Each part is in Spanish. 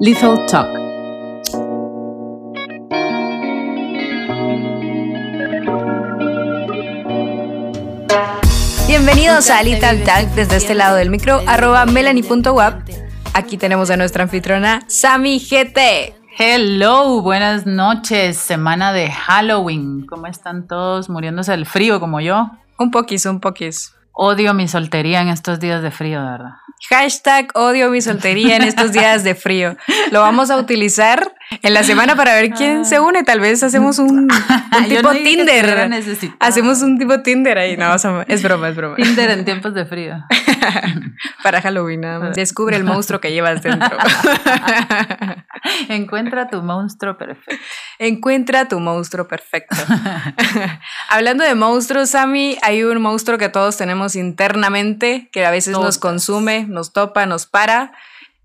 Lethal Talk. Bienvenidos a Lethal Talk desde este lado del micro, arroba melanie.wap. Aquí tenemos a nuestra anfitrona, Sami GT. Hello, buenas noches, semana de Halloween. ¿Cómo están todos muriéndose del frío como yo? Un poquis, un poquis. Odio mi soltería en estos días de frío, de verdad. Hashtag odio mi soltería en estos días de frío. Lo vamos a utilizar en la semana para ver quién se une. Tal vez hacemos un, tipo Tinder. Hacemos un tipo Tinder ahí. No, es broma, es broma. Tinder en tiempos de frío. para Halloween, Descubre el monstruo que llevas dentro. Encuentra tu monstruo perfecto. Encuentra tu monstruo perfecto. Hablando de monstruos, Sammy, hay un monstruo que todos tenemos internamente que a veces nos consume, nos topa, nos para.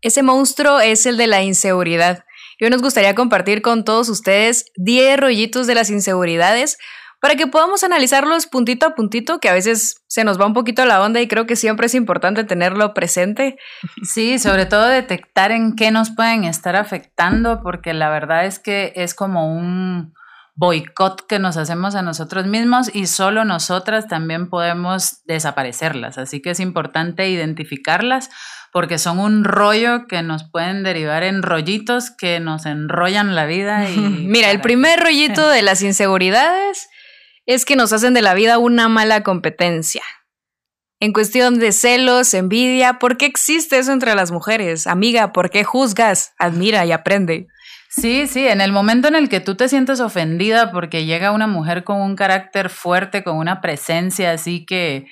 Ese monstruo es el de la inseguridad. Y hoy nos gustaría compartir con todos ustedes 10 rollitos de las inseguridades para que podamos analizarlos puntito a puntito, que a veces se nos va un poquito la onda y creo que siempre es importante tenerlo presente. Sí, sobre todo detectar en qué nos pueden estar afectando, porque la verdad es que es como un boicot que nos hacemos a nosotros mismos y solo nosotras también podemos desaparecerlas. Así que es importante identificarlas porque son un rollo que nos pueden derivar en rollitos que nos enrollan la vida. Y Mira, el primer rollito de las inseguridades es que nos hacen de la vida una mala competencia. En cuestión de celos, envidia, ¿por qué existe eso entre las mujeres? Amiga, ¿por qué juzgas? Admira y aprende. Sí, sí, en el momento en el que tú te sientes ofendida porque llega una mujer con un carácter fuerte, con una presencia así que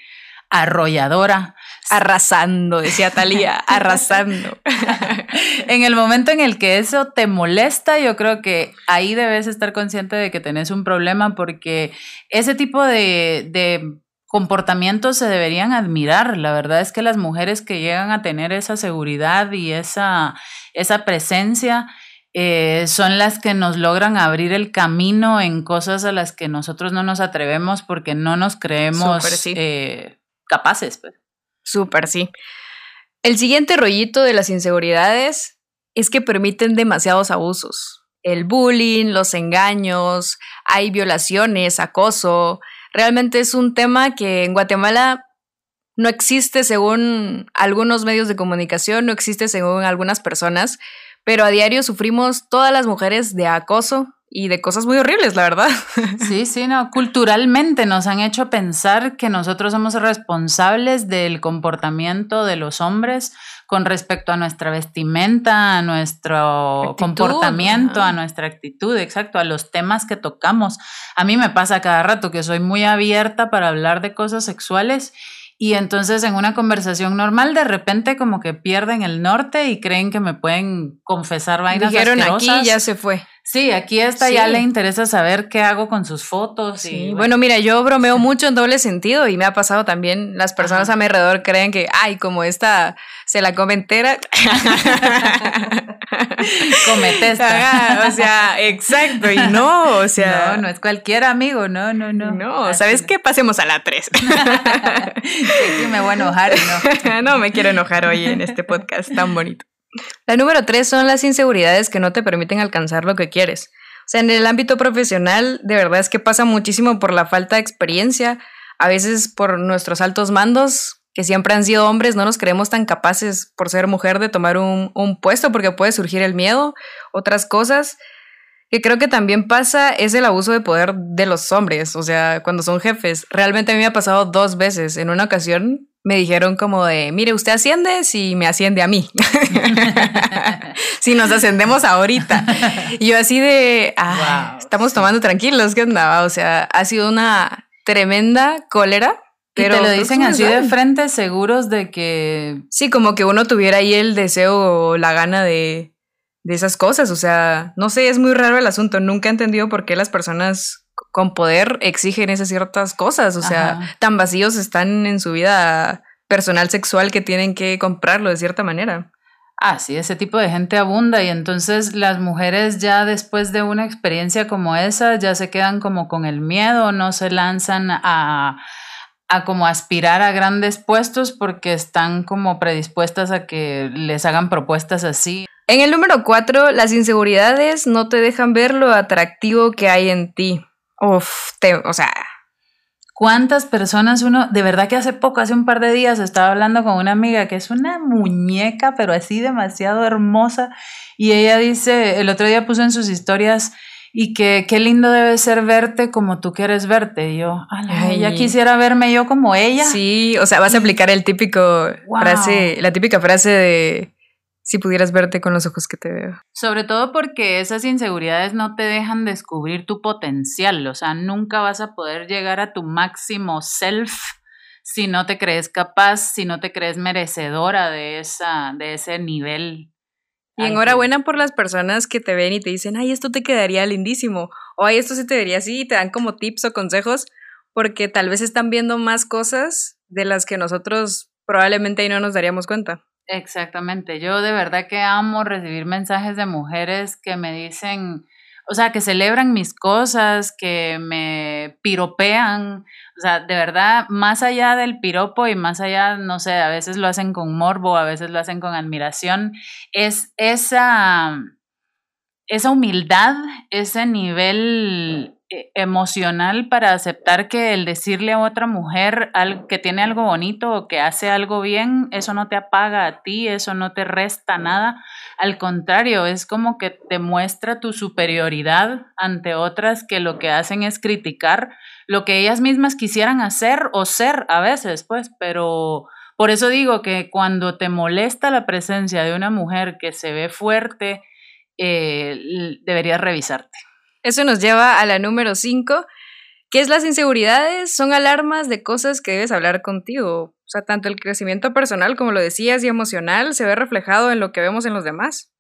arrolladora. Arrasando, decía Talía, arrasando. en el momento en el que eso te molesta, yo creo que ahí debes estar consciente de que tenés un problema porque ese tipo de, de comportamientos se deberían admirar. La verdad es que las mujeres que llegan a tener esa seguridad y esa, esa presencia, eh, son las que nos logran abrir el camino en cosas a las que nosotros no nos atrevemos porque no nos creemos eh, capaces. Pues. Súper, sí. El siguiente rollito de las inseguridades es que permiten demasiados abusos. El bullying, los engaños, hay violaciones, acoso. Realmente es un tema que en Guatemala no existe según algunos medios de comunicación, no existe según algunas personas, pero a diario sufrimos todas las mujeres de acoso y de cosas muy horribles, la verdad. Sí, sí, no, culturalmente nos han hecho pensar que nosotros somos responsables del comportamiento de los hombres con respecto a nuestra vestimenta, a nuestro comportamiento, a nuestra actitud, exacto, a los temas que tocamos. A mí me pasa cada rato que soy muy abierta para hablar de cosas sexuales y entonces en una conversación normal de repente como que pierden el norte y creen que me pueden confesar vainas Dijeron aquí ya se fue. Sí, aquí esta ya le interesa saber qué hago con sus fotos. Y, bueno. mira, yo bromeo mucho en doble sentido y me ha pasado también, las personas a mi alrededor creen que, ay, como esta se la come entera. Comete esta. o sea, exacto, y no, o sea. No, no es cualquier amigo, no, no, no. No, ¿sabes qué? Pasemos a la tres. Aquí me voy a enojar, ¿no? no me quiero enojar hoy en este podcast tan bonito. La número tres son las inseguridades que no te permiten alcanzar lo que quieres. O sea, en el ámbito profesional, de verdad es que pasa muchísimo por la falta de experiencia, a veces por nuestros altos mandos, que siempre han sido hombres, no nos creemos tan capaces por ser mujer de tomar un, un puesto porque puede surgir el miedo, otras cosas que creo que también pasa es el abuso de poder de los hombres, o sea, cuando son jefes. Realmente a mí me ha pasado dos veces. En una ocasión me dijeron como de, mire, usted asciende si me asciende a mí. si nos ascendemos ahorita. Y yo así de, ah, estamos tomando tranquilos, ¿qué andaba? O sea, ha sido una tremenda cólera pero te lo dicen así de frente, seguros de que. Sí, como que uno tuviera ahí el deseo o la gana de, de esas cosas. O sea, no sé, es muy raro el asunto. Nunca he entendido por qué las personas con poder exigen esas ciertas cosas. O sea, tan vacíos están en su vida personal sexual que tienen que comprarlo de cierta manera. Ah, sí, ese tipo de gente abunda y entonces las mujeres ya después de una experiencia como esa ya se quedan como con el miedo, no se lanzan a a como aspirar a grandes puestos porque están como predispuestas a que les hagan propuestas así. En el número cuatro, las inseguridades no te dejan ver lo atractivo que hay en ti. Uf, te, o sea, ¿Cuántas personas uno, de verdad que hace poco, hace un par de días, estaba hablando con una amiga que es una muñeca, pero así demasiado hermosa, y ella dice, el otro día puso en sus historias, y que qué lindo debe ser verte como tú quieres verte. Y yo, ella quisiera verme yo como ella. Sí, o sea, vas a aplicar el típico frase, la típica frase de si pudieras verte con los ojos que te veo. Sobre todo porque esas inseguridades no te dejan descubrir tu potencial, o sea, nunca vas a poder llegar a tu máximo self si no te crees capaz, si no te crees merecedora de, esa, de ese nivel. Y enhorabuena por las personas que te ven y te dicen, ay, esto te quedaría lindísimo, o ay, esto se te vería así, y te dan como tips o consejos, porque tal vez están viendo más cosas de las que nosotros probablemente ahí no nos daríamos cuenta. Exactamente. Yo de verdad que amo recibir mensajes de mujeres que me dicen, o sea, que celebran mis cosas, que me piropean. O sea, de verdad, más allá del piropo y más allá, no sé, a veces lo hacen con morbo, a veces lo hacen con admiración, es esa, esa humildad, ese nivel emocional para aceptar que el decirle a otra mujer que tiene algo bonito o que hace algo bien, eso no te apaga a ti, eso no te resta nada. Al contrario, es como que te muestra tu superioridad ante otras que lo que hacen es criticar lo que ellas mismas quisieran hacer o ser a veces, pues, pero por eso digo que cuando te molesta la presencia de una mujer que se ve fuerte, eh, deberías revisarte. Eso nos lleva a la número 5, que es las inseguridades, son alarmas de cosas que debes hablar contigo. O sea, tanto el crecimiento personal, como lo decías, y emocional, se ve reflejado en lo que vemos en los demás.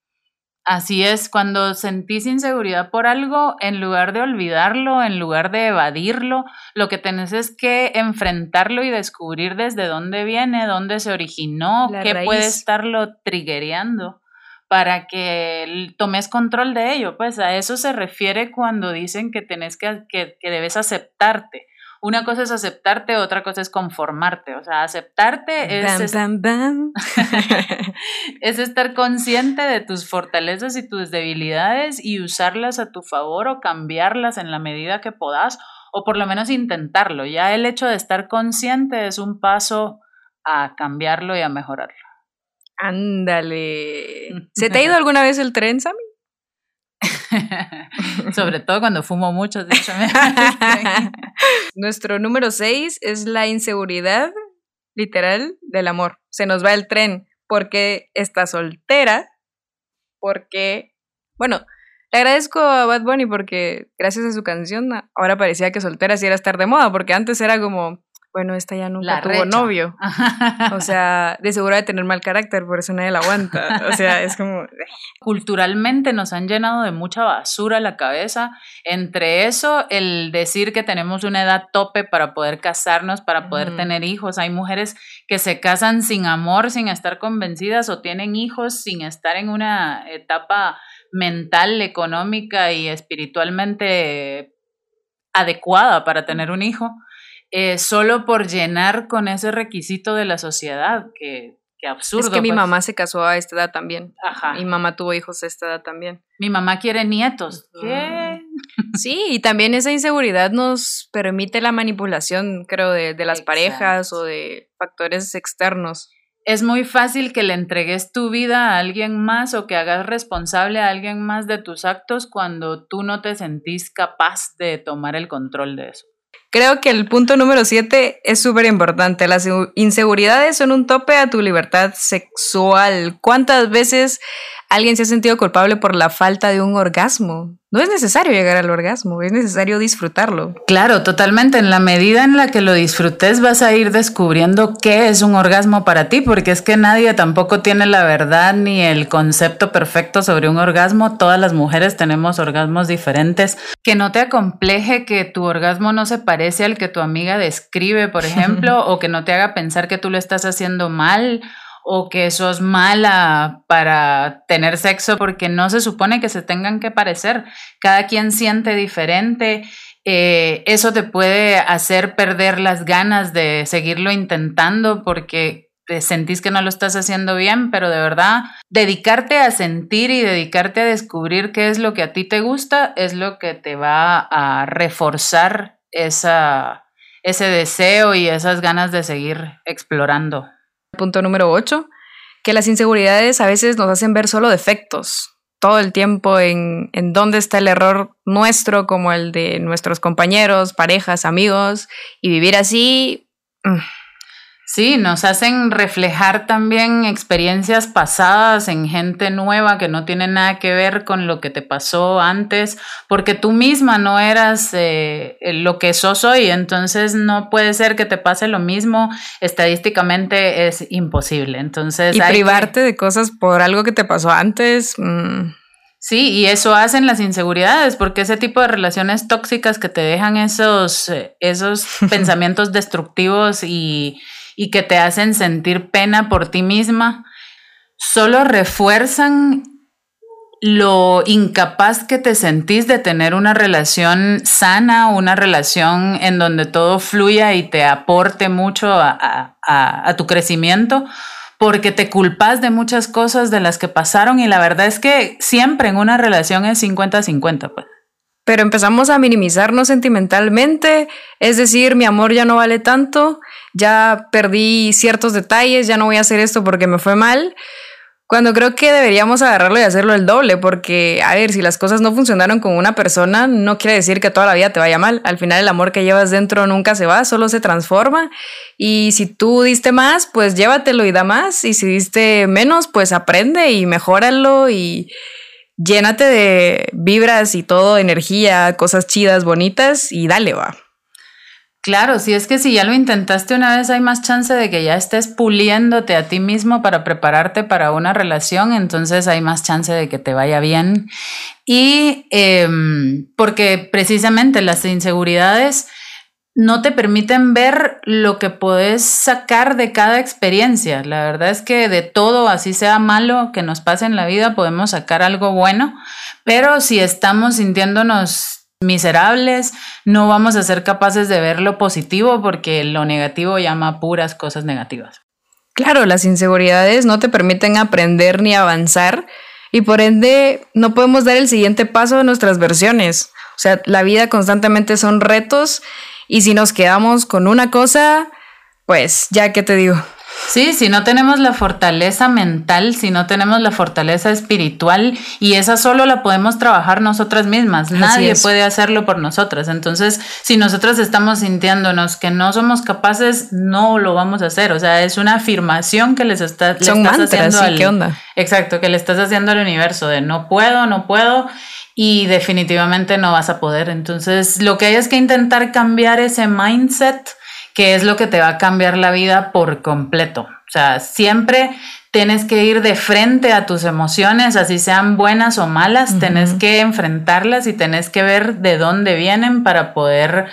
Así es, cuando sentís inseguridad por algo, en lugar de olvidarlo, en lugar de evadirlo, lo que tenés es que enfrentarlo y descubrir desde dónde viene, dónde se originó, qué puede estarlo triggereando para que tomes control de ello. Pues a eso se refiere cuando dicen que, tenés que, que, debes aceptarte. Una cosa es aceptarte, otra cosa es conformarte. O sea, aceptarte es, es estar consciente de tus fortalezas y tus debilidades y usarlas a tu favor o cambiarlas en la medida que puedas o por lo menos intentarlo. Ya el hecho de estar consciente es un paso a cambiarlo y a mejorarlo. Ándale. ¿Se te ha ido alguna vez el tren, Sammy? Sobre todo cuando fumo mucho. Nuestro número 6 es la inseguridad literal del amor. Se nos va el tren porque está soltera, porque, bueno, le agradezco a Bad Bunny porque gracias a su canción ahora parecía que soltera sí era estar de moda, porque antes era como, bueno, esta ya nunca tuvo novio. O sea, de seguro de tener mal carácter, por eso nadie la aguanta. O sea, es como... Culturalmente nos han llenado de mucha basura la cabeza. Entre eso, el decir que tenemos una edad tope para poder casarnos, para poder tener hijos. Hay mujeres que se casan sin amor, sin estar convencidas, o tienen hijos sin estar en una etapa mental, económica y espiritualmente adecuada para tener un hijo. Eh, solo por llenar con ese requisito de la sociedad, que, que absurdo. Es que mi pues. mamá se casó a esta edad también. Ajá. Mi mamá tuvo hijos a esta edad también. Mi mamá quiere nietos. ¿Qué? Sí, y también esa inseguridad nos permite la manipulación, creo, de, de las parejas o de factores externos. Es muy fácil que le entregues tu vida a alguien más o que hagas responsable a alguien más de tus actos cuando tú no te sentís capaz de tomar el control de eso. Creo que el punto número siete es súper importante. Las inseguridades son un tope a tu libertad sexual. ¿Cuántas veces alguien se ha sentido culpable por la falta de un orgasmo? No es necesario llegar al orgasmo, es necesario disfrutarlo. Claro, totalmente. En la medida en la que lo disfrutes vas a ir descubriendo qué es un orgasmo para ti, porque es que nadie tampoco tiene la verdad ni el concepto perfecto sobre un orgasmo. Todas las mujeres tenemos orgasmos diferentes. Que no te acompleje que tu orgasmo no se parece al que tu amiga describe, por ejemplo, o que no te haga pensar que tú lo estás haciendo mal o que sos mala para tener sexo porque no se supone que se tengan que parecer. Cada quien siente diferente. Eh, eso te puede hacer perder las ganas de seguirlo intentando porque te sentís que no lo estás haciendo bien, pero de verdad, dedicarte a sentir y dedicarte a descubrir qué es lo que a ti te gusta es lo que te va a reforzar esa, ese deseo y esas ganas de seguir explorando. Punto número 8, que las inseguridades a veces nos hacen ver solo defectos todo el tiempo en, en dónde está el error nuestro como el de nuestros compañeros, parejas, amigos, y vivir así... Mm, Sí, nos hacen reflejar también experiencias pasadas en gente nueva que no tiene nada que ver con lo que te pasó antes, porque tú misma no eras eh, lo que sos hoy, entonces no puede ser que te pase lo mismo, estadísticamente es imposible. Entonces, y privarte de cosas por algo que te pasó antes. Mm. Sí, y eso hacen las inseguridades, porque ese tipo de relaciones tóxicas que te dejan esos, eh, esos pensamientos destructivos y y que te hacen sentir pena por ti misma, solo refuerzan lo incapaz que te sentís de tener una relación sana, una relación en donde todo fluya y te aporte mucho a, tu crecimiento, porque te culpas de muchas cosas de las que pasaron y la verdad es que siempre en una relación es 50-50. Pues pero empezamos a minimizarnos sentimentalmente, es decir, mi amor ya no vale tanto, ya perdí ciertos detalles, ya no voy a hacer esto porque me fue mal, cuando creo que deberíamos agarrarlo y hacerlo el doble, porque, a ver, si las cosas no funcionaron con una persona, no quiere decir que toda la vida te vaya mal, al final el amor que llevas dentro nunca se va, solo se transforma, y si tú diste más, pues llévatelo y da más, y si diste menos, pues aprende y mejóralo y llénate de vibras y todo, energía, cosas chidas, bonitas y dale, va. Claro, si es que si ya lo intentaste una vez, hay más chance de que ya estés puliéndote a ti mismo para prepararte para una relación, entonces hay más chance de que te vaya bien. Y em, porque precisamente las inseguridades no te permiten ver lo que puedes sacar de cada experiencia. La verdad es que de todo, así sea malo que nos pase en la vida, podemos sacar algo bueno, pero si estamos sintiéndonos miserables, no vamos a ser capaces de ver lo positivo porque lo negativo llama puras cosas negativas. Claro, las inseguridades no te permiten aprender ni avanzar y por ende no podemos dar el siguiente paso de nuestras versiones. O sea, la vida constantemente son retos y si nos quedamos con una cosa, pues ya que te digo. Sí, si no tenemos la fortaleza mental, si no tenemos la fortaleza espiritual, y esa solo la podemos trabajar nosotras mismas, nadie puede hacerlo por nosotras. Entonces, si nosotras estamos sintiéndonos que no somos capaces, no lo vamos a hacer. O sea, es una afirmación que les está, Son estás haciendo al, ¿qué onda? Exacto, que le estás haciendo al universo de no puedo, no puedo y definitivamente no vas a poder. Entonces, lo que hay es que intentar cambiar ese mindset, que es lo que te va a cambiar la vida por completo. O sea, siempre tienes que ir de frente a tus emociones, así sean buenas o malas, tienes que enfrentarlas y tenés que ver de dónde vienen para poder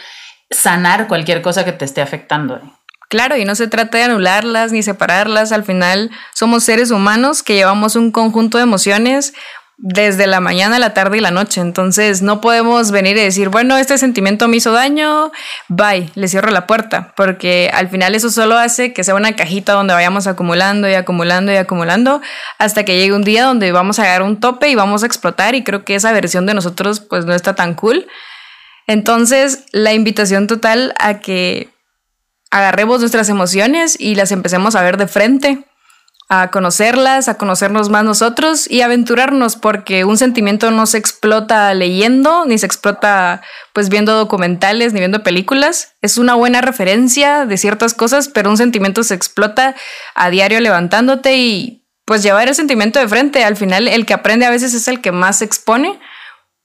sanar cualquier cosa que te esté afectando. Claro, y no se trata de anularlas ni separarlas, al final somos seres humanos que llevamos un conjunto de emociones, desde la mañana, la tarde y la noche. Entonces no podemos venir y decir, bueno, este sentimiento me hizo daño, bye, le cierro la puerta, porque al final eso solo hace que sea una cajita donde vayamos acumulando y acumulando y acumulando hasta que llegue un día donde vamos a a un tope y vamos a explotar y creo que esa versión de nosotros pues no está tan cool. Entonces la invitación total a que agarremos nuestras emociones y las empecemos a ver de frente a conocerlas, a conocernos más nosotros y aventurarnos, porque un sentimiento no se explota leyendo, ni se explota pues viendo documentales, ni viendo películas. Es una buena referencia de ciertas cosas, pero un sentimiento se explota a diario levantándote y pues llevar el sentimiento de frente. Al final el que aprende a veces es el que más se expone,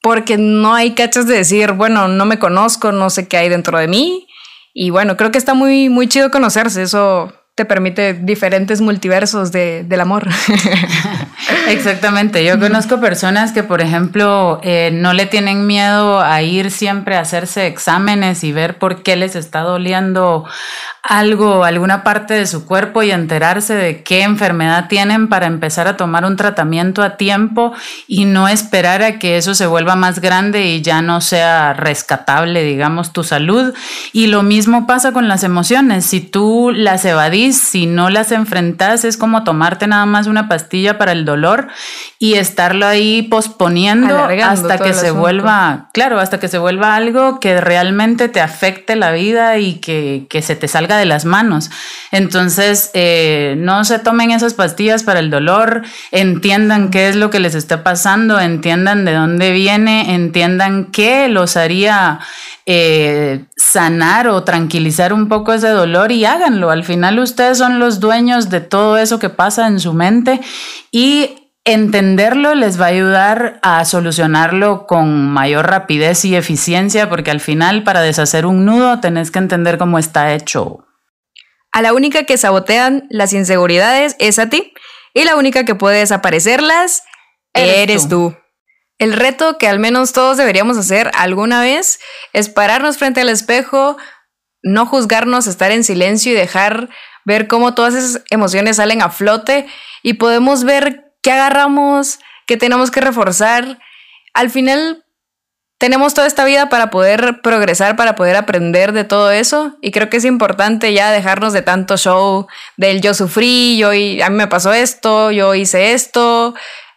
porque no hay cachas de decir, bueno, no me conozco, no sé qué hay dentro de mí. Y bueno, creo que está muy, muy chido conocerse, eso te permite diferentes multiversos de, del amor. Exactamente. Yo conozco personas que, por ejemplo, eh, no le tienen miedo a ir siempre a hacerse exámenes y ver por qué les está doliendo algo, alguna parte de su cuerpo y enterarse de qué enfermedad tienen para empezar a tomar un tratamiento a tiempo y no esperar a que eso se vuelva más grande y ya no sea rescatable, digamos, tu salud. Y lo mismo pasa con las emociones. Si tú las evadís, si no las enfrentas, es como tomarte nada más una pastilla para el dolor y estarlo ahí posponiendo hasta que se vuelva, claro, hasta que se vuelva algo que realmente te afecte la vida y que, se te salga de las manos. Entonces, eh, no se tomen esas pastillas para el dolor, entiendan qué es lo que les está pasando, entiendan de dónde viene, entiendan qué los haría eh, sanar o tranquilizar un poco ese dolor y háganlo. Al final ustedes son los dueños de todo eso que pasa en su mente y entenderlo les va a ayudar a solucionarlo con mayor rapidez y eficiencia porque al final para deshacer un nudo tenés que entender cómo está hecho. A la única que sabotean las inseguridades es a ti y la única que puede desaparecerlas eres, tú. El reto que al menos todos deberíamos hacer alguna vez es pararnos frente al espejo, no juzgarnos, estar en silencio y dejar ver cómo todas esas emociones salen a flote y podemos ver qué agarramos, qué tenemos que reforzar. Al final tenemos toda esta vida para poder progresar, para poder aprender de todo eso. Y creo que es importante ya dejarnos de tanto show del yo sufrí, yo a mí me pasó esto, yo hice esto.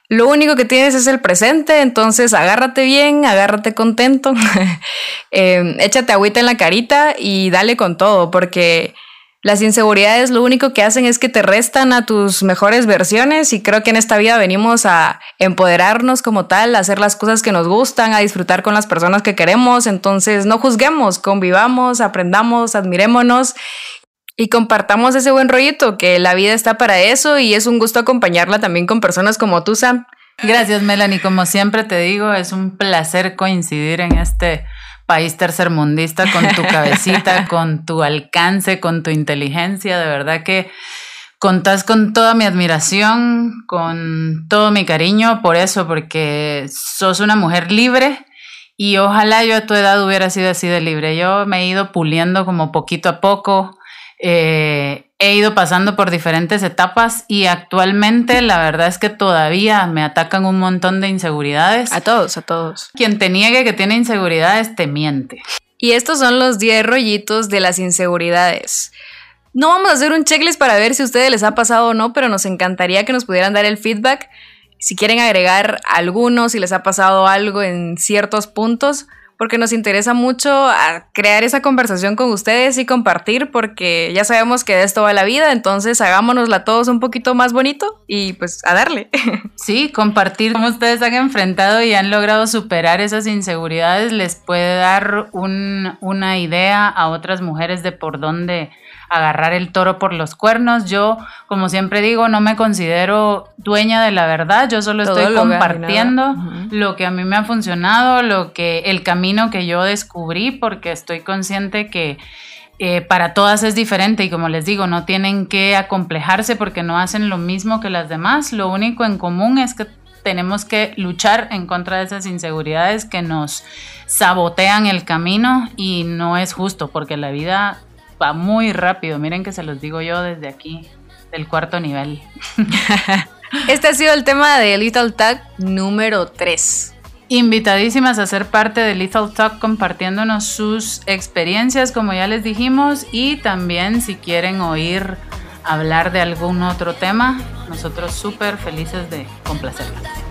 Lo único que tienes es el presente, entonces agárrate bien, agárrate contento, eh, échate agüita en la carita y dale con todo, porque las inseguridades lo único que hacen es que te restan a tus mejores versiones y creo que en esta vida venimos a empoderarnos como tal, a hacer las cosas que nos gustan, a disfrutar con las personas que queremos, entonces no juzguemos, convivamos, aprendamos, admirémonos y compartamos ese buen rollito, que la vida está para eso y es un gusto acompañarla también con personas como tú, Sam. Gracias, Melanie. Como siempre te digo, es un placer coincidir en este país tercermundista con tu cabecita, con tu alcance, con tu inteligencia. De verdad que contás con toda mi admiración, con todo mi cariño por eso, porque sos una mujer libre. Y ojalá yo a tu edad hubiera sido así de libre. Yo me he ido puliendo como poquito a poco, eh, he ido pasando por diferentes etapas y actualmente la verdad es que todavía me atacan un montón de inseguridades. A todos, a todos. Quien te niegue que tiene inseguridades te miente. Y estos son los 10 rollitos de las inseguridades. No vamos a hacer un checklist para ver si a ustedes les ha pasado o no, pero nos encantaría que nos pudieran dar el feedback. Si quieren agregar algunos, si les ha pasado algo en ciertos puntos, porque nos interesa mucho crear esa conversación con ustedes y compartir, porque ya sabemos que de esto va la vida, entonces hagámonosla todos un poquito más bonito y pues a darle. Sí, compartir cómo ustedes han enfrentado y han logrado superar esas inseguridades les puede dar una idea a otras mujeres de por dónde agarrar el toro por los cuernos. Yo, como siempre digo, no me considero dueña de la verdad, yo solo estoy compartiendo lo que a mí me ha funcionado, lo que el camino que yo descubrí porque estoy consciente que eh, para todas es diferente y como les digo, no tienen que acomplejarse porque no hacen lo mismo que las demás. Lo único en común es que tenemos que luchar en contra de esas inseguridades que nos sabotean el camino y no es justo porque la vida va muy rápido. Miren que se los digo yo desde aquí, del cuarto nivel. este ha sido el tema de Little Talk número 3. Invitadísimas a ser parte de Little Talk compartiéndonos sus experiencias, como ya les dijimos, y también si quieren oír hablar de algún otro tema, nosotros súper felices de complacerlas.